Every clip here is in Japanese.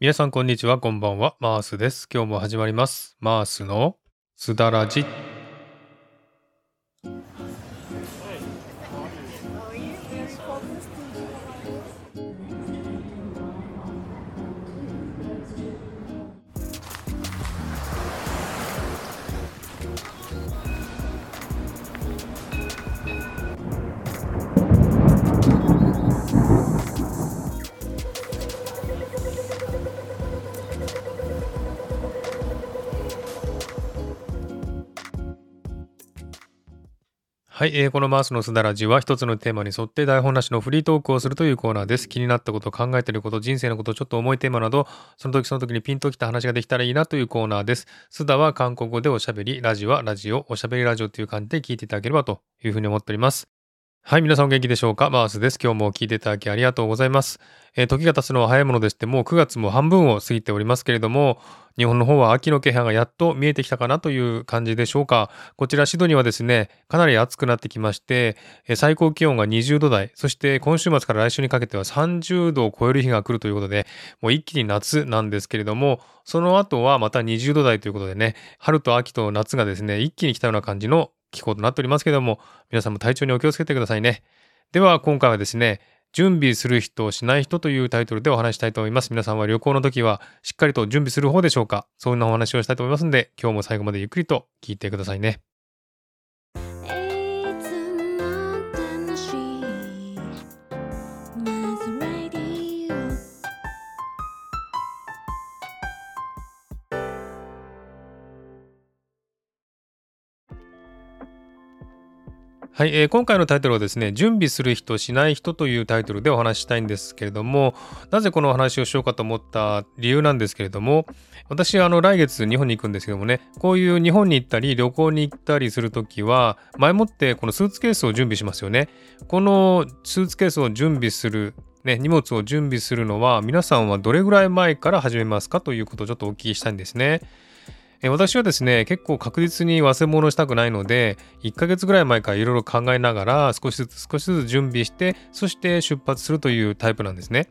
皆さんこんにちは、こんばんは。マースです。今日も始まります。マースのすだらじ。はい、えーこのマウスのすだらじは一つのテーマに沿って台本なしのフリートークをするというコーナーです。気になったこと、考えていること、人生のこと、ちょっと重いテーマなど、その時その時にピンときた話ができたらいいなというコーナーです。すだは韓国語でおしゃべり、ラジはラジオ、おしゃべりラジオという感じで聞いていただければというふうに思っております。はい、皆さんお元気でしょうか？マースです。今日も聞いていただきありがとうございます。えー時が経つのは早いものでして、もう9月も半分を過ぎておりますけれども、日本の方は秋の気配がやっと見えてきたかなという感じでしょうか？こちらシドニーはですね、かなり暑くなってきまして、最高気温が20度台、そして今週末から来週にかけては30度を超える日が来るということで、もう一気に夏なんですけれども、その後はまた20度台ということでね、春と秋と夏がですね、一気に来たような感じの気候となっておりますけども、皆さんも体調にお気をつけてくださいね。では今回はですね、準備する人、しない人というタイトルでお話したいと思います。皆さんは旅行の時はしっかりと準備する方でしょうか？そんなお話をしたいと思いますので、今日も最後までゆっくりと聞いてくださいね。はい、えー今回のタイトルはですね、準備する人、しない人というタイトルでお話ししたいんですけれども、なぜこのお話をしようかと思った理由なんですけれども、私、あの、来月日本に行くんですけどもね、こういう日本に行ったり、旅行に行ったりするときは、前もってこのスーツケースを準備しますよね。このスーツケースを準備する、ね、荷物を準備するのは、皆さんはどれぐらい前から始めますかということをちょっとお聞きしたいんですね。え私はですね結構確実に忘れ物したくないので1ヶ月ぐらい前からいろいろ考えながら少しずつ少しずつ準備してそして出発するというタイプなんですね。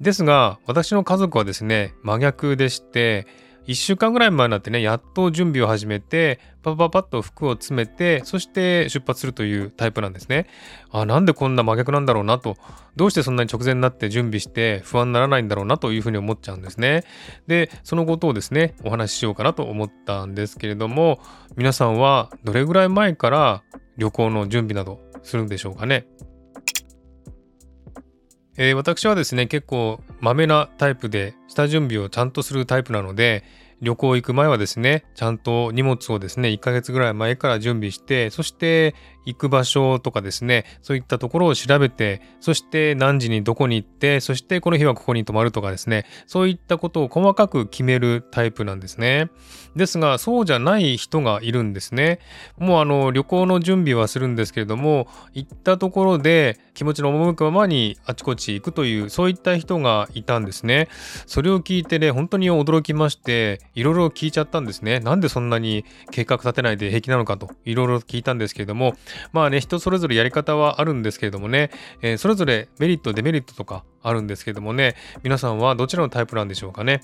ですが私の家族はですね真逆でして1週間ぐらい前になってねやっと準備を始めてパパパッと服を詰めてそして出発するというタイプなんですね。あなんでこんな真逆なんだろうなと。どうしてそんなに直前になって準備して不安にならないんだろうなというふうに思っちゃうんですね。でそのことをですねお話ししようかなと思ったんですけれども皆さんはどれぐらい前から旅行の準備などするんでしょうかね。えー私はですね結構まめなタイプで下準備をちゃんとするタイプなので旅行行く前はですねちゃんと荷物をですね1ヶ月ぐらい前から準備してそして行く場所とかですねそういったところを調べてそして何時にどこに行ってそしてこの日はここに泊まるとかですねそういったことを細かく決めるタイプなんですね。ですがそうじゃない人がいるんですね。もうあの旅行の準備はするんですけれども行ったところで気持ちの赴くままにあちこち行くというそういった人がいたんですね。それを聞いてね本当に驚きましていろいろ聞いちゃったんですね。なんでそんなに計画立てないで平気なのかといろいろ聞いたんですけれどもまあね人それぞれやり方はあるんですけれどもね、えーそれぞれメリットデメリットとかあるんですけれどもね。皆さんはどちらのタイプなんでしょうかね。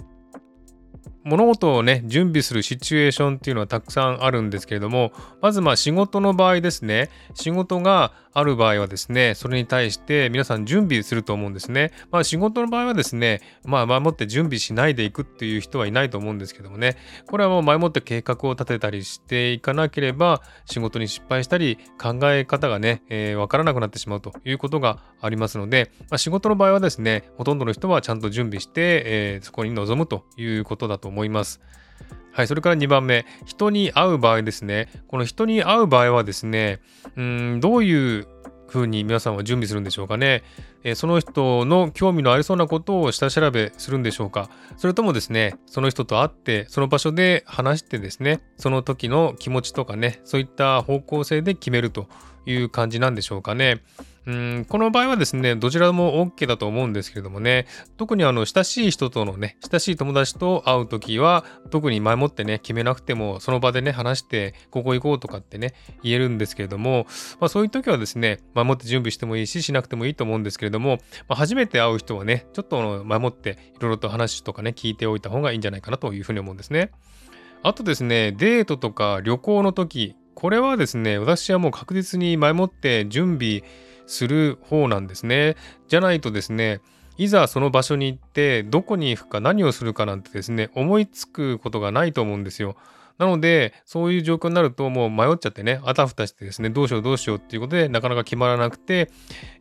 物事をね準備するシチュエーションっていうのはたくさんあるんですけれどもまずまあ仕事の場合ですね。仕事がある場合はですねそれに対して皆さん準備すると思うんですね。まあ仕事の場合はですねまあ前もって準備しないでいくっていう人はいないと思うんですけどもね。これはもう前もって計画を立てたりしていかなければ仕事に失敗したり考え方がね、えーからなくなってしまうということがありますので、まあ、仕事の場合はですねほとんどの人はちゃんと準備して、えーそこに臨むということだと思います。思いますはい、それから2番目、人に会う場合ですね。この人に会う場合はですね、うん、どういう風に皆さんは準備するんでしょうかね。えーその人の興味のありそうなことを下調べするんでしょうか。それともですね、その人と会って、その場所で話してですね、その時の気持ちとかね、そういった方向性で決めるという感じなんでしょうかね。うんこの場合はですね、どちらも OK だと思うんですけれどもね、特にあの親しい人とのね、親しい友達と会うときは、特に前もってね、決めなくても、その場でね、話して、ここ行こうとかってね、言えるんですけれども、まあ、そういう時はですね、前もって準備してもいいし、しなくてもいいと思うんですけれども、まあ、初めて会う人はね、ちょっと前もっていろいろと話とかね、聞いておいた方がいいんじゃないかなというふうに思うんですね。あとですね、デートとか旅行の時、これはですね、私はもう確実に前もって準備する方なんですね。じゃないとですね、いざその場所に行ってどこに行くか何をするかなんてですね、思いつくことがないと思うんですよ。なので、そういう状況になるともう迷っちゃってね、あたふたしてですね、どうしようどうしようっていうことでなかなか決まらなくて、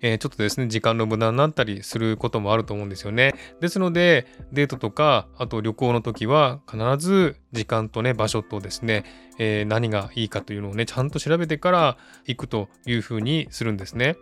えー、ちょっとですね、時間の無駄になったりすることもあると思うんですよね。ですので、デートとか、あと旅行の時は必ず時間とね、場所とですね、えー、何がいいかというのをね、ちゃんと調べてから行くというふうにするんですね。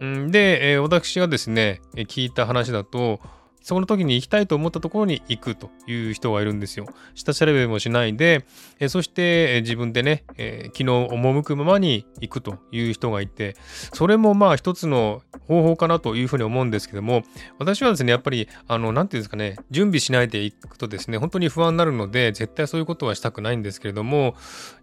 で、えー、私がですね、聞いた話だと、その時に行きたいと思ったところに行くという人がいるんですよ。下調べもしないで、えそして、自分でね、えー、昨日赴くままに行くという人がいて、それもまあ一つの方法かなというふうに思うんですけども、私はですね、やっぱり、あの、なんていうんですかね、準備しないで行くとですね、本当に不安になるので、絶対そういうことはしたくないんですけれども、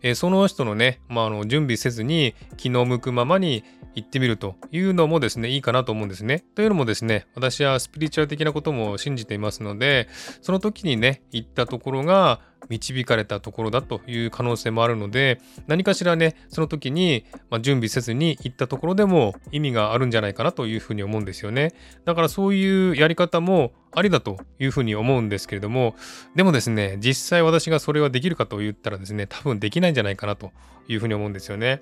え、その人のね、まあ、あの準備せずに、気の向くままに行ってみるというのもですね、いいかなと思うんですね。というのもですね、私はスピリチュアル的なこととも信じていますので、その時にね、行ったところが導かれたところだという可能性もあるので、何かしらね、その時に、ま準備せずに行ったところでも意味があるんじゃないかなというふうに思うんですよね。だからそういうやり方もありだというふうに思うんですけれども、でもですね、実際私がそれはできるかと言ったらですね、多分できないんじゃないかなというふうに思うんですよね。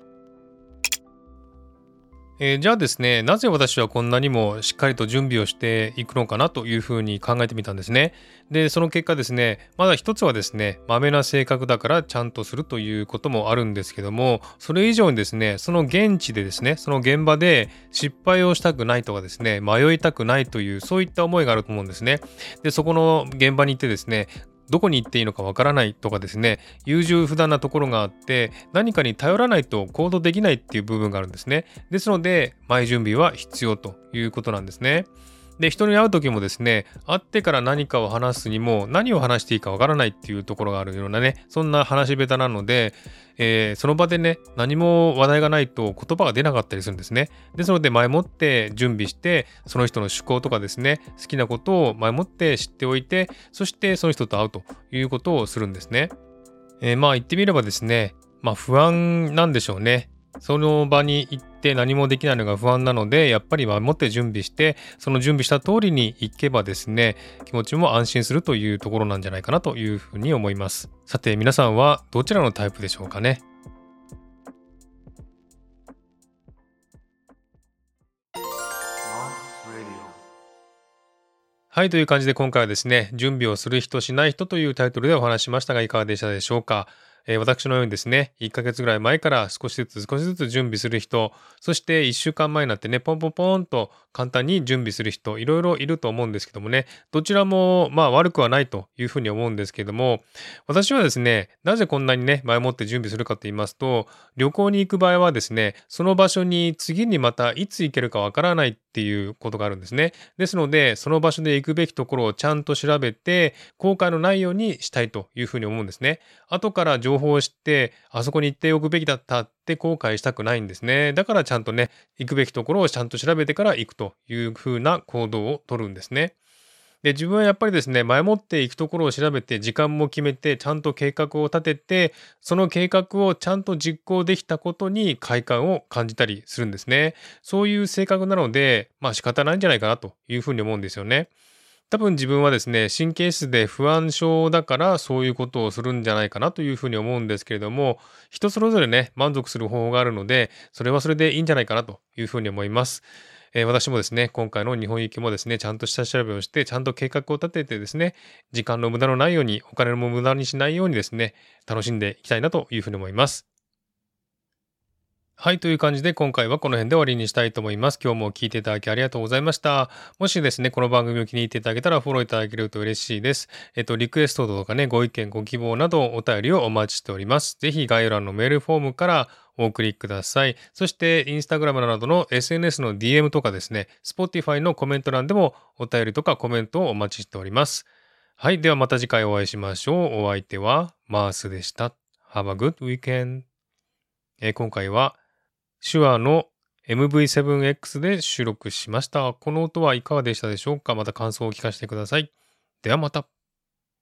えー、じゃあですね、なぜ私はこんなにもしっかりと準備をしていくのかなというふうに考えてみたんですね。で、その結果ですね、まだ一つはですね、まめな性格だからちゃんとするということもあるんですけども、それ以上にですね、その現地でですね、その現場で失敗をしたくないとかですね、迷いたくないという、そういった思いがあると思うんですね。で、そこの現場に行ってですね、どこに行っていいのかわからないとかですね、優柔不断なところがあって、何かに頼らないと行動できないっていう部分があるんですね。ですので、前準備は必要ということなんですね。で、人に会う時もですね、会ってから何かを話すにも何を話していいかわからないっていうところがあるようなね、そんな話し下手なので、えー、その場でね、何も話題がないと言葉が出なかったりするんですね。ですので、前もって準備して、その人の趣向とかですね、好きなことを前もって知っておいて、そしてその人と会うということをするんですね。えー、まあ言ってみればですね、まあ不安なんでしょうね。その場に行って何もできないのが不安なので、やっぱり守って準備して、その準備した通りに行けばですね、気持ちも安心するというところなんじゃないかなというふうに思います。さて、皆さんはどちらのタイプでしょうかね？はい、という感じで今回はですね、準備をする人しない人というタイトルでお話しましたがいかがでしたでしょうか？えー、私のようにですね、1ヶ月ぐらい前から少しずつ少しずつ準備する人、そして1週間前になってね、ポンポンポンと簡単に準備する人、いろいろいると思うんですけどもね、どちらもまあ悪くはないというふうに思うんですけども、私はですね、なぜこんなにね、前もって準備するかと言いますと、旅行に行く場合はですね、その場所に次にまたいつ行けるかわからないっていうことがあるんですね。ですので、その場所で行くべきところをちゃんと調べて、後悔のないようにしたいというふうに思うんですね。後から情報を知って、あそこに行っておくべきだったって後悔したくないんですね。だからちゃんとね、行くべきところをちゃんと調べてから行くというふうな行動をとるんですね。で、自分はやっぱりですね、前もって行くところを調べて、時間も決めて、ちゃんと計画を立てて、その計画をちゃんと実行できたことに快感を感じたりするんですね。そういう性格なので、まあ仕方ないんじゃないかなというふうに思うんですよね。多分自分はですね、神経質で不安症だからそういうことをするんじゃないかなというふうに思うんですけれども、人それぞれね、満足する方法があるので、それはそれでいいんじゃないかなというふうに思います。えー、私もですね、今回の日本行きもですね、ちゃんと下調べをして、ちゃんと計画を立ててですね、時間の無駄のないように、お金も無駄にしないようにですね、楽しんでいきたいなというふうに思います。はい、という感じで今回はこの辺で終わりにしたいと思います。今日も聞いていただきありがとうございました。もしですね、この番組を気に入っていただけたらフォローいただけると嬉しいです。えっと、リクエストとかね、ご意見、ご希望などお便りをお待ちしております。ぜひ概要欄のメールフォームからお送りください。そして、インスタグラムなどの SNS の DM とかですね、Spotify のコメント欄でもお便りとかコメントをお待ちしております。はい。ではまた次回お会いしましょう。お相手はマースでした。Have a good weekend. えー今回は手話の MV7X で収録しました。この音はいかがでしたでしょうか？また感想を聞かせてください。ではまた。